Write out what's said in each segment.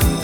sus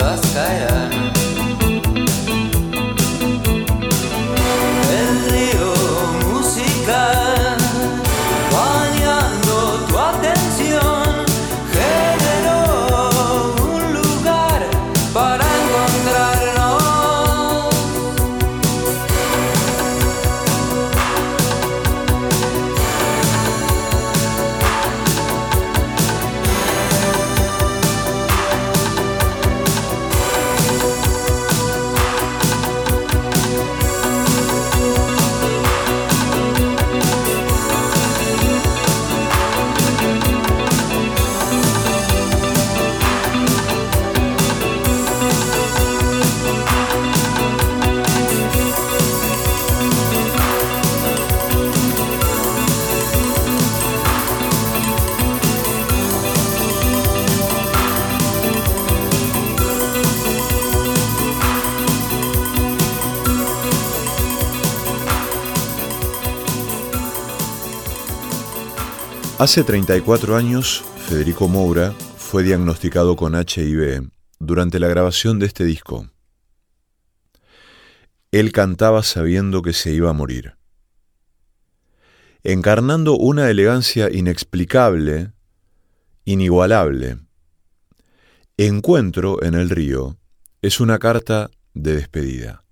Hace 34 años, Federico Moura fue diagnosticado con HIV durante la grabación de este disco. Él cantaba sabiendo que se iba a morir. Encarnando una elegancia inexplicable, inigualable. Encuentro en el río es una carta de despedida.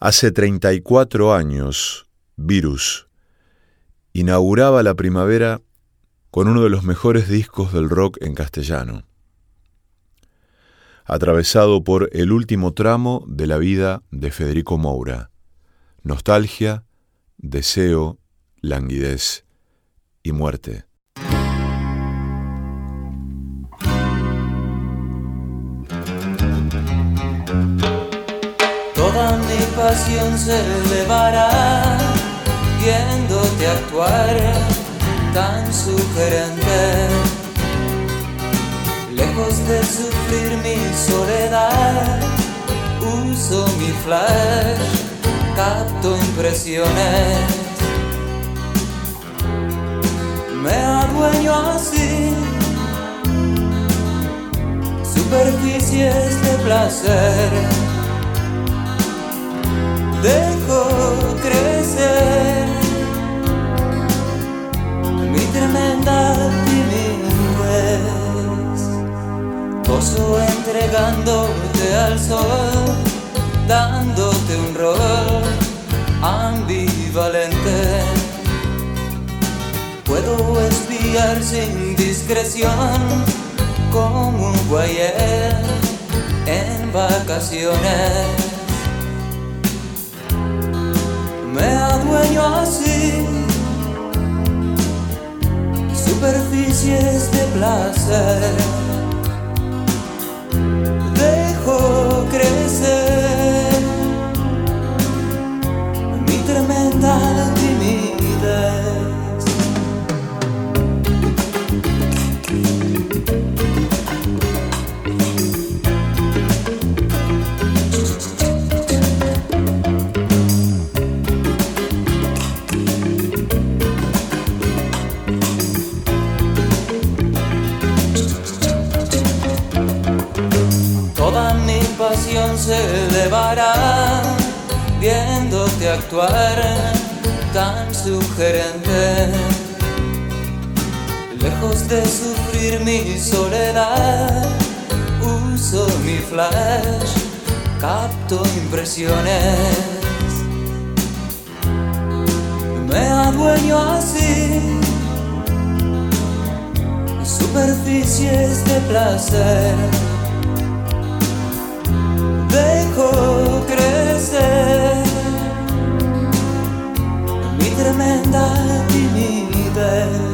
Hace 34 años, Virus inauguraba la primavera con uno de los mejores discos del rock en castellano, atravesado por el último tramo de la vida de Federico Moura, nostalgia, deseo, languidez y muerte. pasión se elevará viéndote actuar tan sugerente. Lejos de sufrir mi soledad, uso mi flash, capto impresiones. Me adueño así superficies de placer. Dejo crecer tremenda timidez. Pozo entregándote al sol, dándote un rol ambivalente. Puedo espiar sin discreción como un guayer en vacaciones. Me adueño así superficies de placer. Dejo crecer mi tremenda tan sugerente. Lejos de sufrir mi soledad, uso mi flash, capto impresiones. Me adueño así superficies de placer dejo crecer mi tremenda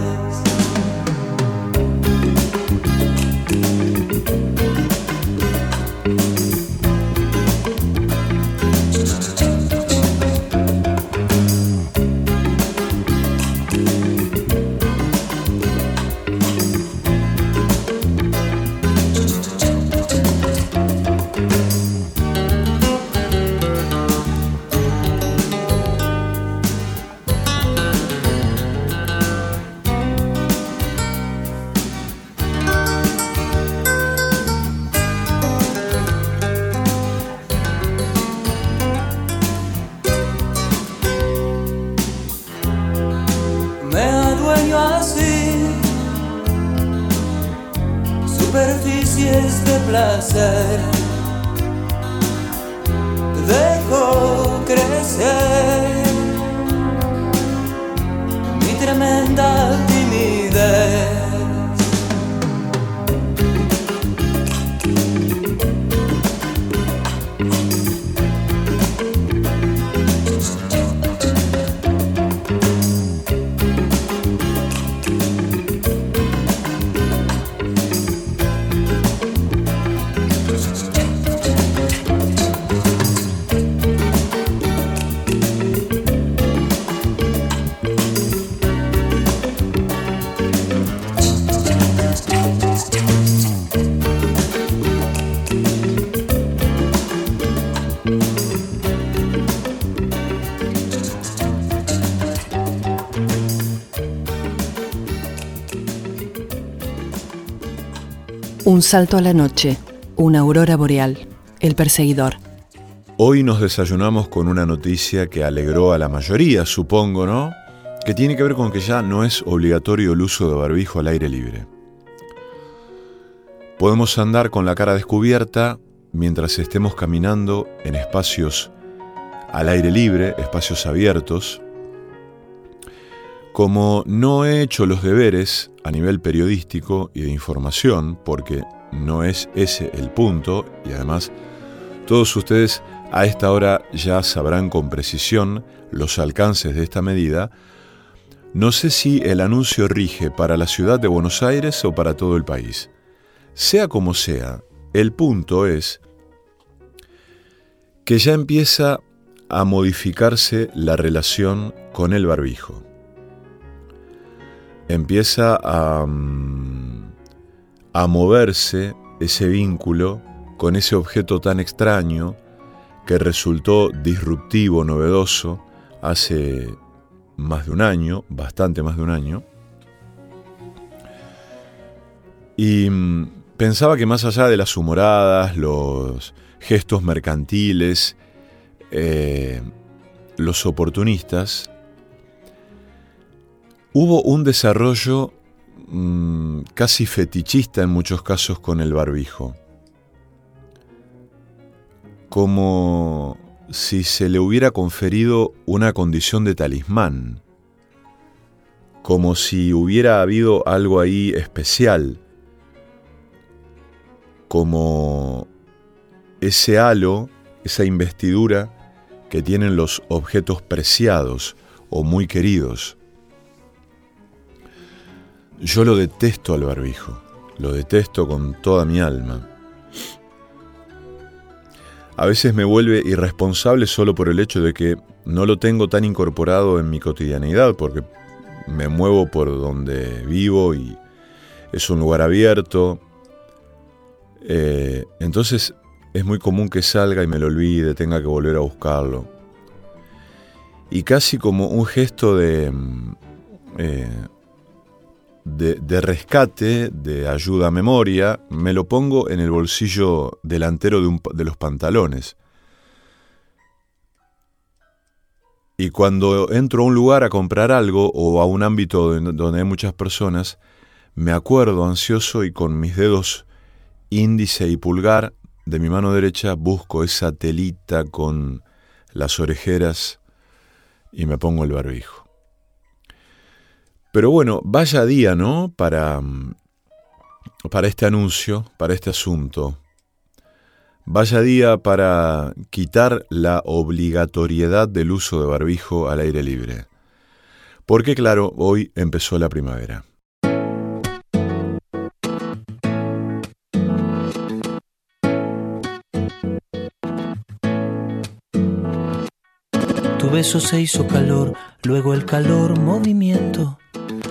salto a la noche, una aurora boreal, el perseguidor. Hoy nos desayunamos con una noticia que alegró a la mayoría, supongo, ¿no? Que tiene que ver con que ya no es obligatorio el uso de barbijo al aire libre. Podemos andar con la cara descubierta mientras estemos caminando en espacios al aire libre, espacios abiertos. Como no he hecho los deberes a nivel periodístico y de información, porque no es ese el punto, y además todos ustedes a esta hora ya sabrán con precisión los alcances de esta medida, no sé si el anuncio rige para la ciudad de Buenos Aires o para todo el país. Sea como sea, el punto es que ya empieza a modificarse la relación con el barbijo. Empieza a, mm, a moverse ese vínculo con ese objeto tan extraño que resultó disruptivo, novedoso, hace más de un año, bastante más de un año. Y mm, pensaba que más allá de las humoradas, los gestos mercantiles, eh, los oportunistas, hubo un desarrollo mm, casi fetichista en muchos casos con el barbijo. Como si se le hubiera conferido una condición de talismán, como si hubiera habido algo ahí especial, como ese halo, esa investidura que tienen los objetos preciados o muy queridos. Yo lo detesto al barbijo, lo detesto con toda mi alma. A veces me vuelve irresponsable solo por el hecho de que no lo tengo tan incorporado en mi cotidianidad, porque me muevo por donde vivo y es un lugar abierto. Eh, entonces es muy común que salga y me lo olvide, tenga que volver a buscarlo. Y casi como un gesto de, mm, eh, de, rescate, de ayuda a memoria, me lo pongo en el bolsillo delantero de, de los pantalones. Y cuando entro a un lugar a comprar algo o a un ámbito donde hay muchas personas, me acuerdo ansioso y con mis dedos índice y pulgar de mi mano derecha busco esa telita con las orejeras y me pongo el barbijo. Pero bueno, vaya día, ¿no? Para, mm, para este anuncio, para este asunto. Vaya día para quitar la obligatoriedad del uso de barbijo al aire libre. Porque claro, hoy empezó la primavera. beso se hizo calor, luego el calor movimiento,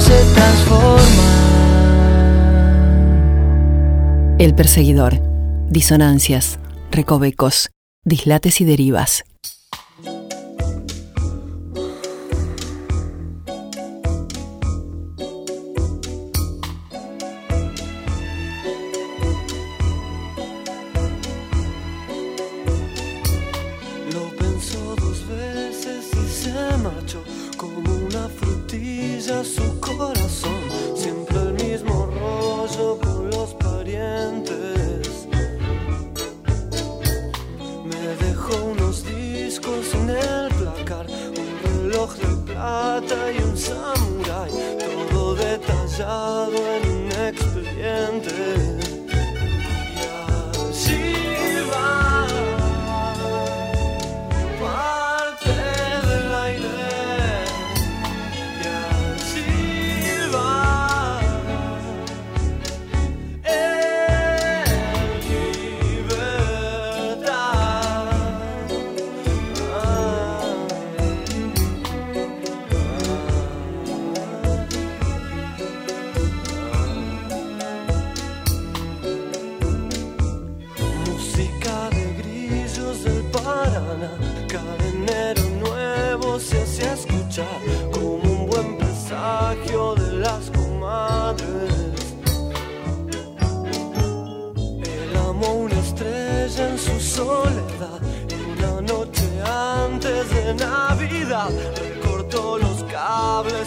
se transforma. El perseguidor. Disonancias, recovecos, dislates y derivas. soledad. Una noche antes de Navidad, recortó los cables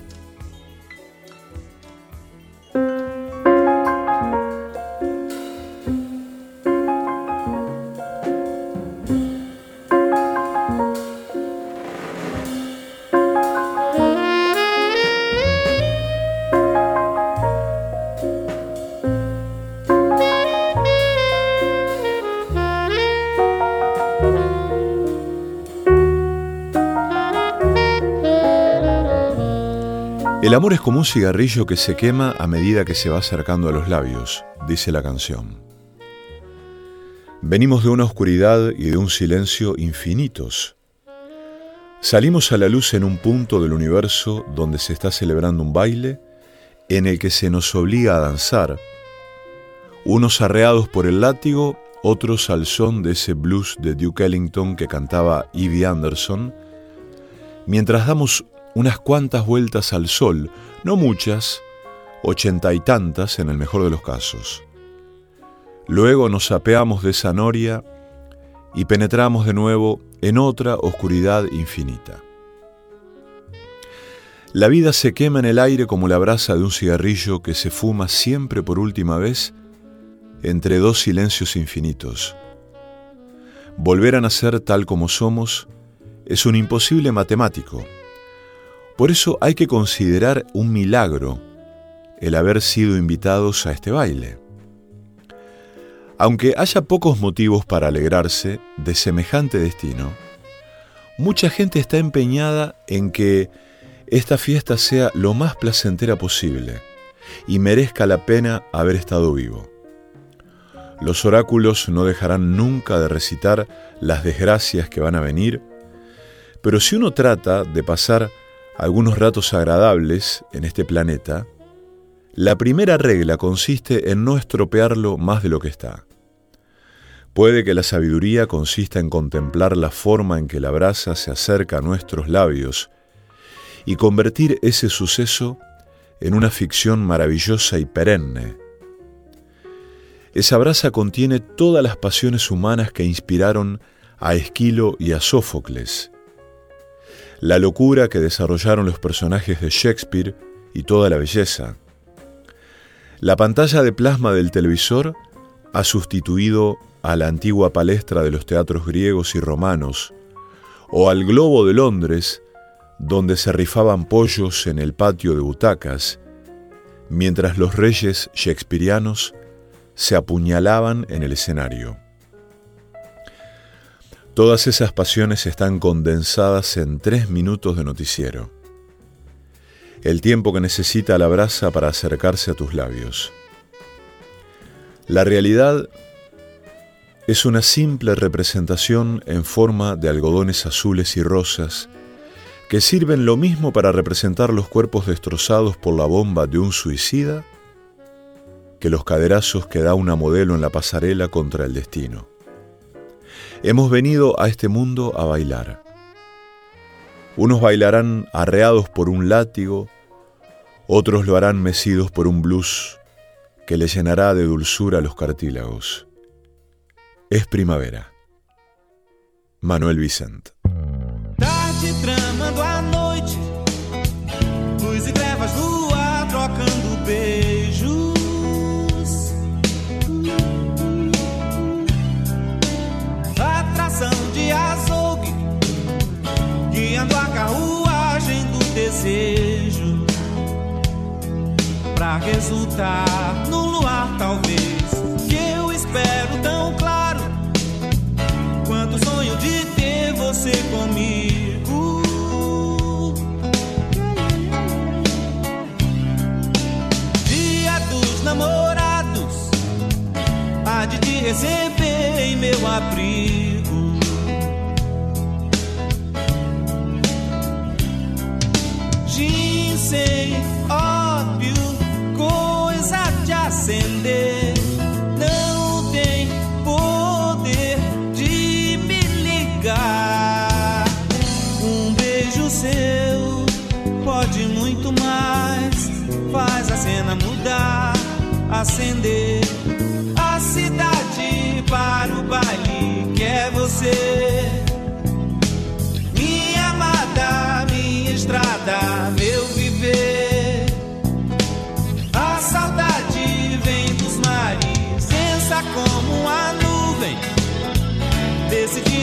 El amor es como un cigarrillo que se quema a medida que se va acercando a los labios, dice la canción. Venimos de una oscuridad y de un silencio infinitos. Salimos a la luz en un punto del universo donde se está celebrando un baile en el que se nos obliga a danzar, unos arreados por el látigo, otros al son de ese blues de Duke Ellington que cantaba Evie Anderson, mientras damos unas cuantas vueltas al sol, no muchas, ochenta y tantas en el mejor de los casos. Luego nos apeamos de esa noria y penetramos de nuevo en otra oscuridad infinita. La vida se quema en el aire como la brasa de un cigarrillo que se fuma siempre por última vez entre dos silencios infinitos. Volver a nacer tal como somos es un imposible matemático por eso hay que considerar un milagro el haber sido invitados a este baile. Aunque haya pocos motivos para alegrarse de semejante destino, mucha gente está empeñada en que esta fiesta sea lo más placentera posible y merezca la pena haber estado vivo. Los oráculos no dejarán nunca de recitar las desgracias que van a venir, pero si uno trata de pasar algunos ratos agradables en este planeta, la primera regla consiste en no estropearlo más de lo que está. Puede que la sabiduría consista en contemplar la forma en que la brasa se acerca a nuestros labios y convertir ese suceso en una ficción maravillosa y perenne. Esa brasa contiene todas las pasiones humanas que inspiraron a Esquilo y a Sófocles, la locura que desarrollaron los personajes de Shakespeare y toda la belleza. La pantalla de plasma del televisor ha sustituido a la antigua palestra de los teatros griegos y romanos, o al globo de Londres, donde se rifaban pollos en el patio de butacas, mientras los reyes shakespearianos se apuñalaban en el escenario. Todas esas pasiones están condensadas en tres minutos de noticiero. El tiempo que necesita la brasa para acercarse a tus labios. La realidad es una simple representación en forma de algodones azules y rosas que sirven lo mismo para representar los cuerpos destrozados por la bomba de un suicida que los caderazos que da una modelo en la pasarela contra el destino. Hemos venido a este mundo a bailar. Unos bailarán arreados por un látigo, otros lo harán mecidos por un blues que le llenará de dulzura los cartílagos. Es primavera. Manuel Vicent. Resultar. No luar talvez que eu espero tão claro. Quanto sonho de ter você comigo. Dia dos namorados há de te receber em meu abrigo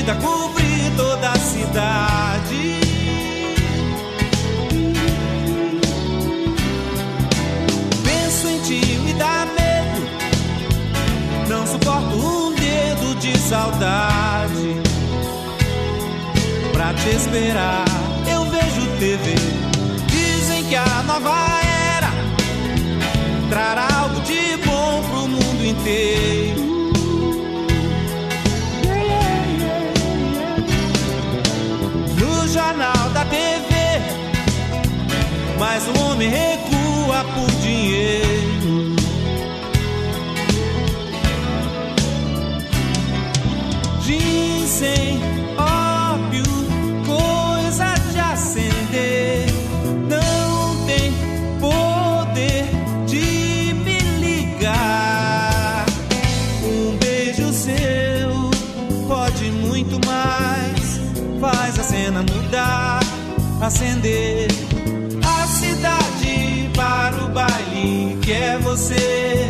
vida cobrir toda a cidade. Penso em ti, me dá medo. Não suporto um dedo de saudade. Pra te esperar, eu vejo TV. Dizem que a nova era trará algo de bom pro mundo inteiro. Mas o homem recua por dinheiro. Dizem óbvio, coisa de acender. Não tem poder de me ligar. Um beijo seu pode muito mais. Faz a cena mudar, acender para o baile que é você.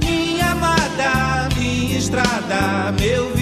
Minha amada, minha estrada, meu viver.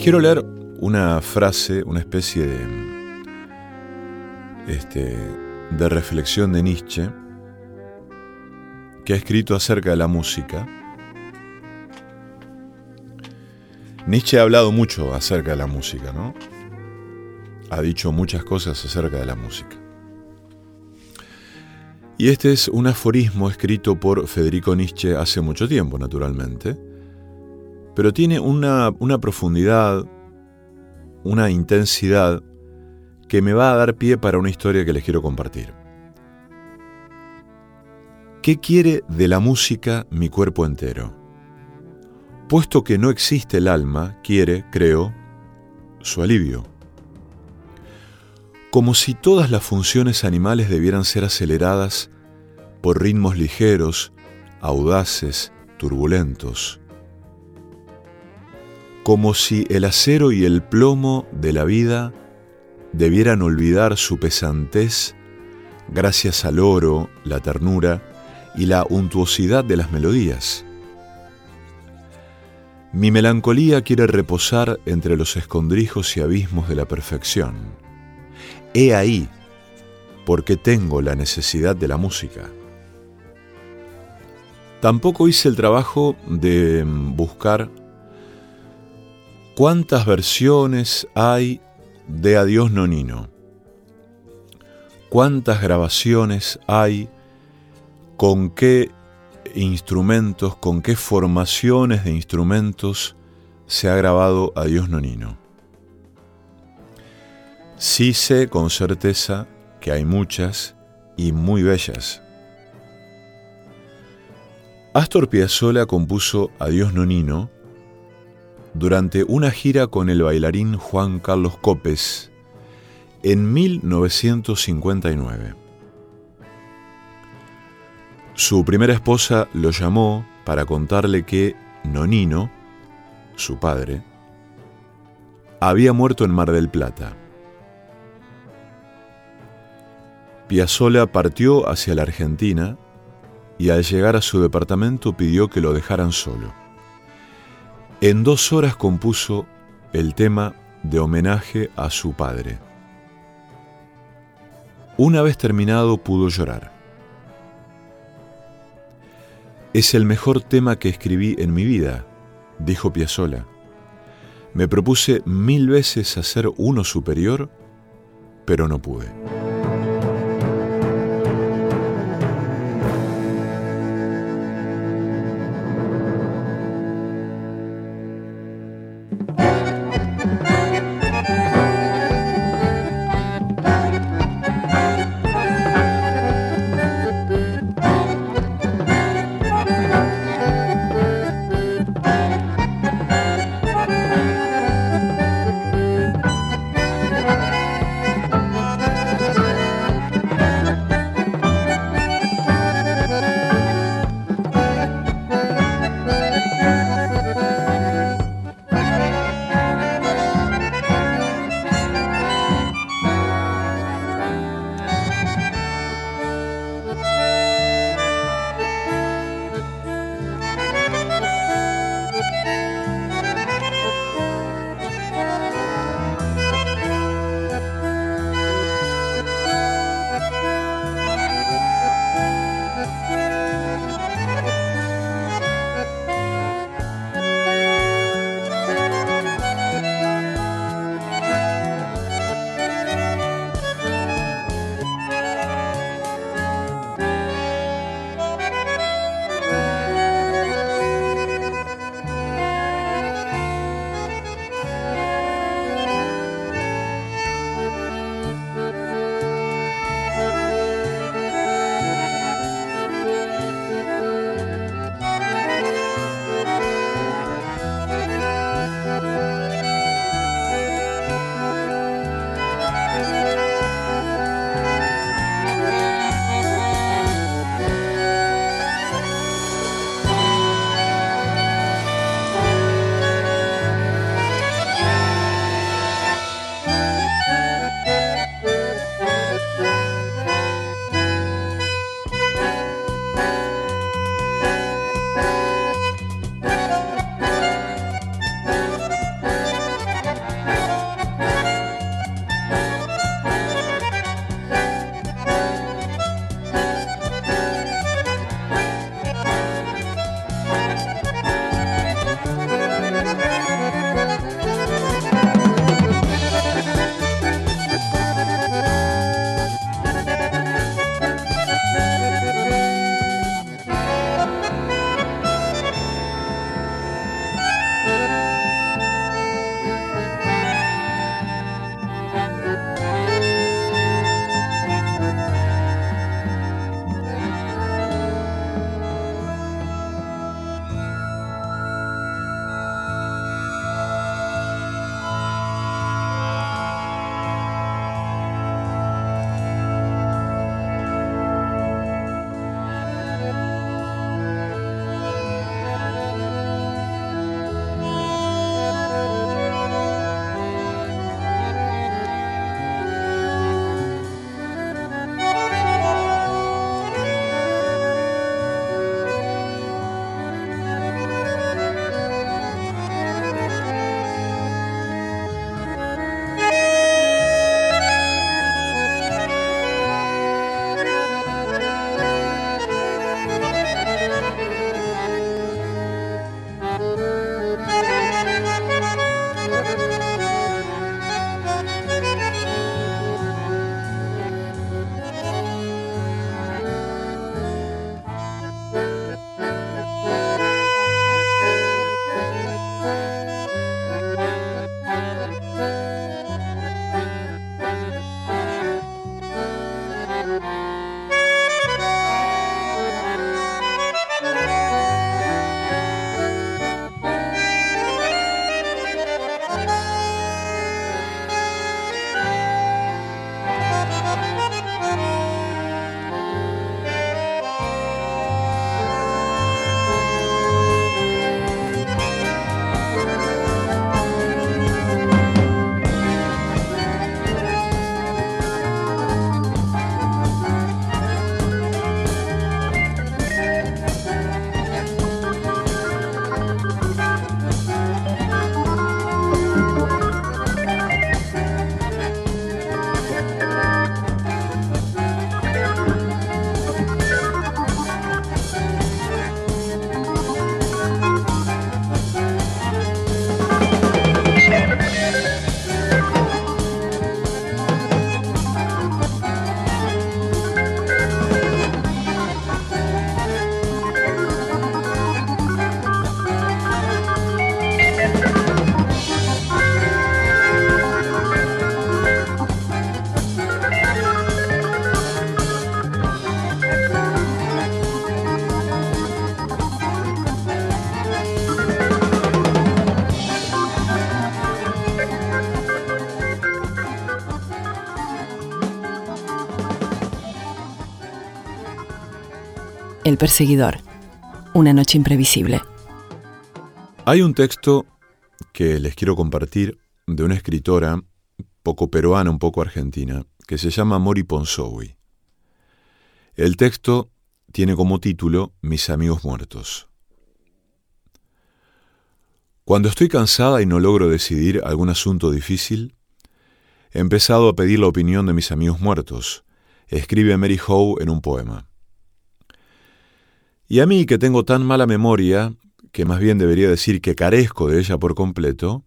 Les quiero leer una frase, una especie de, este, de reflexión de Nietzsche que ha escrito acerca de la música. Nietzsche ha hablado mucho acerca de la música, ¿no? Ha dicho muchas cosas acerca de la música. Y este es un aforismo escrito por Federico Nietzsche hace mucho tiempo, naturalmente, pero tiene una, una profundidad, una intensidad que me va a dar pie para una historia que les quiero compartir. ¿Qué quiere de la música mi cuerpo entero? Puesto que no existe el alma, quiere, creo, su alivio como si todas las funciones animales debieran ser aceleradas por ritmos ligeros, audaces, turbulentos, como si el acero y el plomo de la vida debieran olvidar su pesantez gracias al oro, la ternura y la untuosidad de las melodías. Mi melancolía quiere reposar entre los escondrijos y abismos de la perfección He ahí porque tengo la necesidad de la música. Tampoco hice el trabajo de buscar cuántas versiones hay de Adiós Nonino, cuántas grabaciones hay, con qué instrumentos, con qué formaciones de instrumentos se ha grabado Adiós Nonino. Sí sé con certeza que hay muchas y muy bellas. Astor Piazzolla compuso Adiós Nonino durante una gira con el bailarín Juan Carlos Copes en 1959. Su primera esposa lo llamó para contarle que Nonino, su padre, había muerto en Mar del Plata. Piazzolla partió hacia la Argentina y al llegar a su departamento pidió que lo dejaran solo. En dos horas compuso el tema de homenaje a su padre. Una vez terminado pudo llorar. Es el mejor tema que escribí en mi vida, dijo Piazzolla. Me propuse mil veces hacer uno superior, pero no pude. Perseguidor. Una noche imprevisible. Hay un texto que les quiero compartir de una escritora poco peruana, un poco argentina, que se llama Mori Ponsowi. El texto tiene como título Mis amigos muertos. Cuando estoy cansada y no logro decidir algún asunto difícil, he empezado a pedir la opinión de mis amigos muertos, escribe Mary Howe en un poema. Y a mí, que tengo tan mala memoria, que más bien debería decir que carezco de ella por completo,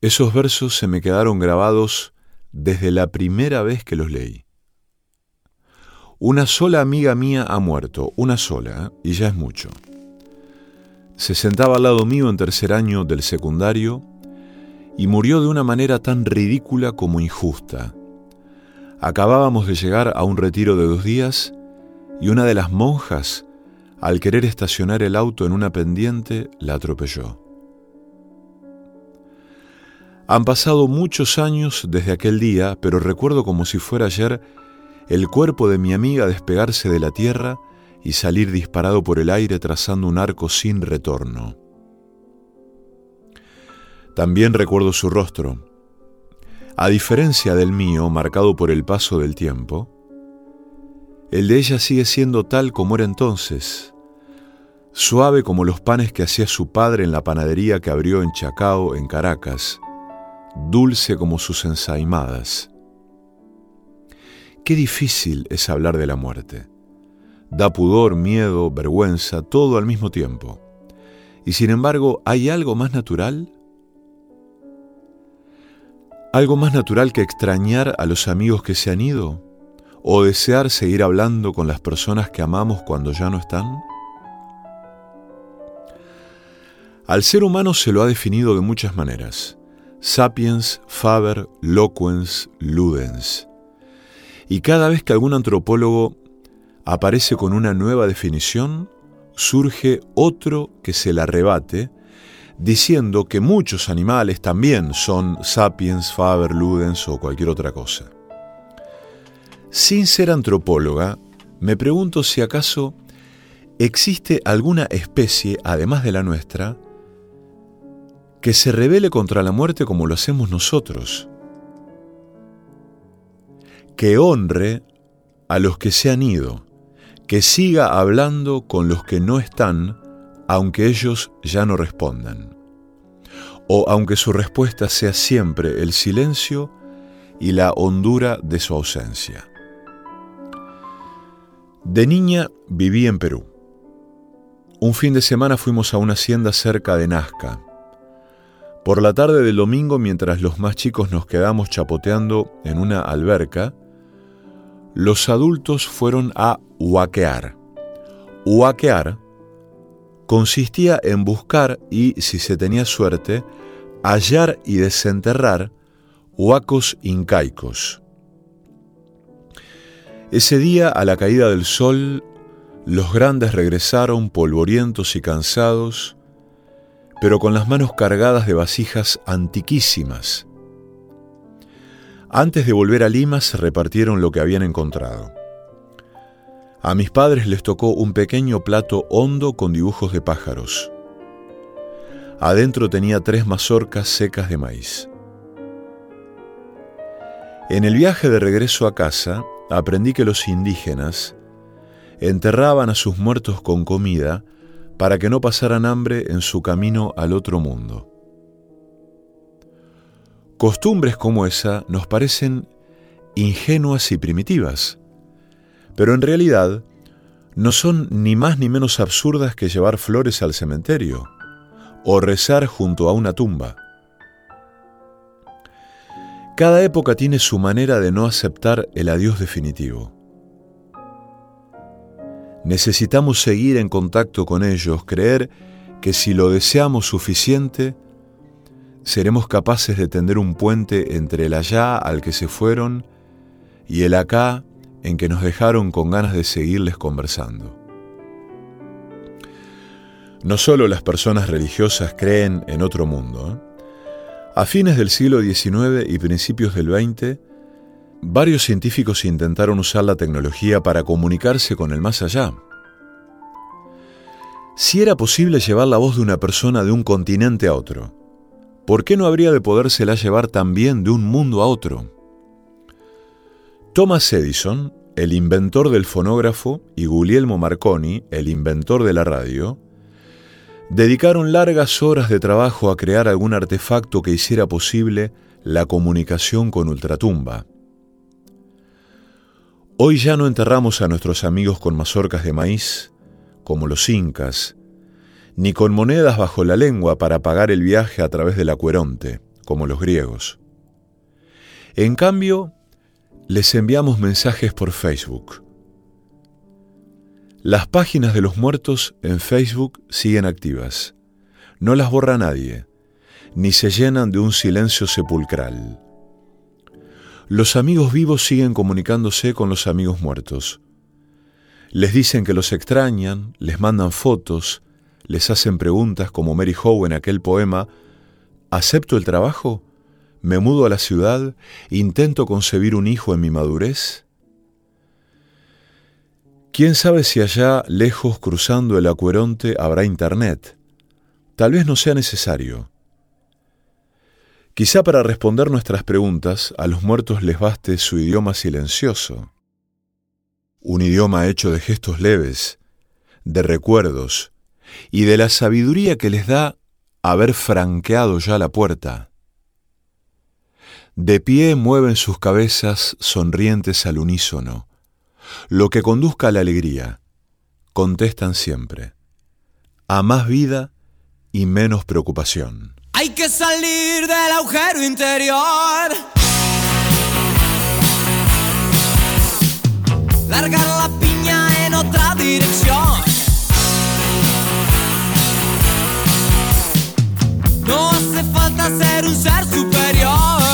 esos versos se me quedaron grabados desde la primera vez que los leí. Una sola amiga mía ha muerto, una sola, y ya es mucho. Se sentaba al lado mío en tercer año del secundario y murió de una manera tan ridícula como injusta. Acabábamos de llegar a un retiro de dos días y una de las monjas, al querer estacionar el auto en una pendiente, la atropelló. Han pasado muchos años desde aquel día, pero recuerdo como si fuera ayer el cuerpo de mi amiga despegarse de la tierra y salir disparado por el aire trazando un arco sin retorno. También recuerdo su rostro. A diferencia del mío, marcado por el paso del tiempo, el de ella sigue siendo tal como era entonces, suave como los panes que hacía su padre en la panadería que abrió en Chacao, en Caracas, dulce como sus ensaimadas. Qué difícil es hablar de la muerte. Da pudor, miedo, vergüenza, todo al mismo tiempo. Y sin embargo, ¿hay algo más natural? ¿Algo más natural que extrañar a los amigos que se han ido? ¿O desear seguir hablando con las personas que amamos cuando ya no están? Al ser humano se lo ha definido de muchas maneras. Sapiens, Faber, Loquens, Ludens. Y cada vez que algún antropólogo aparece con una nueva definición, surge otro que se la rebate, diciendo que muchos animales también son sapiens, faber, ludens o cualquier otra cosa. Sin ser antropóloga, me pregunto si acaso existe alguna especie, además de la nuestra, que se revele contra la muerte como lo hacemos nosotros, que honre a los que se han ido, que siga hablando con los que no están, aunque ellos ya no respondan, o aunque su respuesta sea siempre el silencio y la hondura de su ausencia. De niña viví en Perú. Un fin de semana fuimos a una hacienda cerca de Nazca. Por la tarde del domingo, mientras los más chicos nos quedamos chapoteando en una alberca, los adultos fueron a huaquear. Huaquear consistía en buscar y, si se tenía suerte, hallar y desenterrar huacos incaicos. Ese día, a la caída del sol, los grandes regresaron polvorientos y cansados, pero con las manos cargadas de vasijas antiquísimas, antes de volver a Lima se repartieron lo que habían encontrado. A mis padres les tocó un pequeño plato hondo con dibujos de pájaros. Adentro tenía tres mazorcas secas de maíz. En el viaje de regreso a casa aprendí que los indígenas enterraban a sus muertos con comida para que no pasaran hambre en su camino al otro mundo. Costumbres como esa nos parecen ingenuas y primitivas, pero en realidad no son ni más ni menos absurdas que llevar flores al cementerio o rezar junto a una tumba. Cada época tiene su manera de no aceptar el adiós definitivo. Necesitamos seguir en contacto con ellos, creer que si lo deseamos suficiente, seremos capaces de tender un puente entre el allá al que se fueron y el acá en que nos dejaron con ganas de seguirles conversando. No solo las personas religiosas creen en otro mundo. ¿eh? A fines del siglo XIX y principios del XX varios científicos intentaron usar la tecnología para comunicarse con el más allá. Si era posible llevar la voz de una persona de un continente a otro, ¿por qué no habría de podérsela llevar también de un mundo a otro? Thomas Edison, el inventor del fonógrafo, y Guglielmo Marconi, el inventor de la radio, dedicaron largas horas de trabajo a crear algún artefacto que hiciera posible la comunicación con ultratumba. Hoy ya no enterramos a nuestros amigos con mazorcas de maíz, como los incas, ni con monedas bajo la lengua para pagar el viaje a través del acueronte, como los griegos. En cambio, les enviamos mensajes por Facebook. Las páginas de los muertos en Facebook siguen activas. No las borra nadie, ni se llenan de un silencio sepulcral. Los amigos vivos siguen comunicándose con los amigos muertos. Les dicen que los extrañan, les mandan fotos, les hacen preguntas como Mary Howe en aquel poema, ¿acepto el trabajo? ¿Me mudo a la ciudad? ¿Intento concebir un hijo en mi madurez? ¿Quién sabe si allá, lejos, cruzando el acueronte, habrá internet? Tal vez no sea necesario. Quizá para responder nuestras preguntas a los muertos les baste su idioma silencioso, un idioma hecho de gestos leves, de recuerdos y de la sabiduría que les da haber franqueado ya la puerta. De pie mueven sus cabezas sonrientes al unísono, lo que conduzca a la alegría, contestan siempre, a más vida y menos preocupación. Hay que salir del agujero interior. Largar la piña en otra dirección. No hace falta ser un ser superior.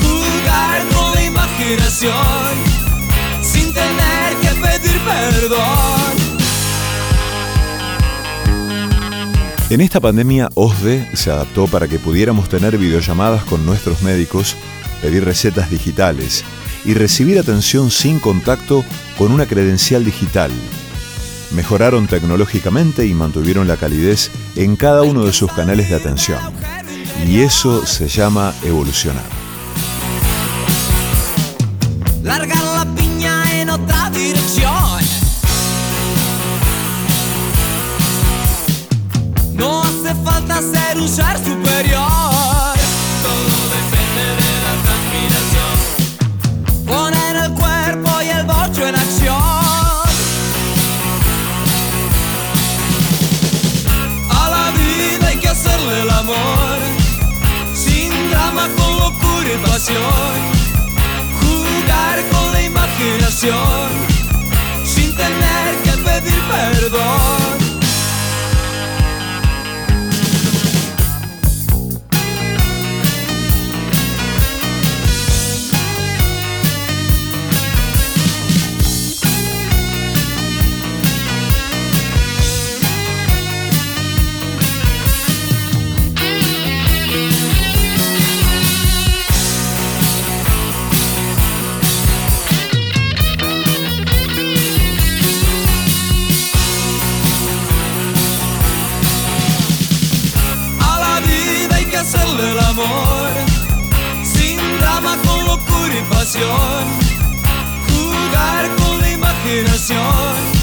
Jugar con la imaginación, sin tener que pedir perdón. En esta pandemia, OSDE se adaptó para que pudiéramos tener videollamadas con nuestros médicos, pedir recetas digitales y recibir atención sin contacto con una credencial digital mejoraron tecnológicamente y mantuvieron la calidez en cada uno de sus canales de atención. Y eso se llama evolucionar. Largar la piña en otra dirección. No hace falta ser un ser superior. Jugar con la imaginación, sin tener que pedir perdón. Jugar con la imaginación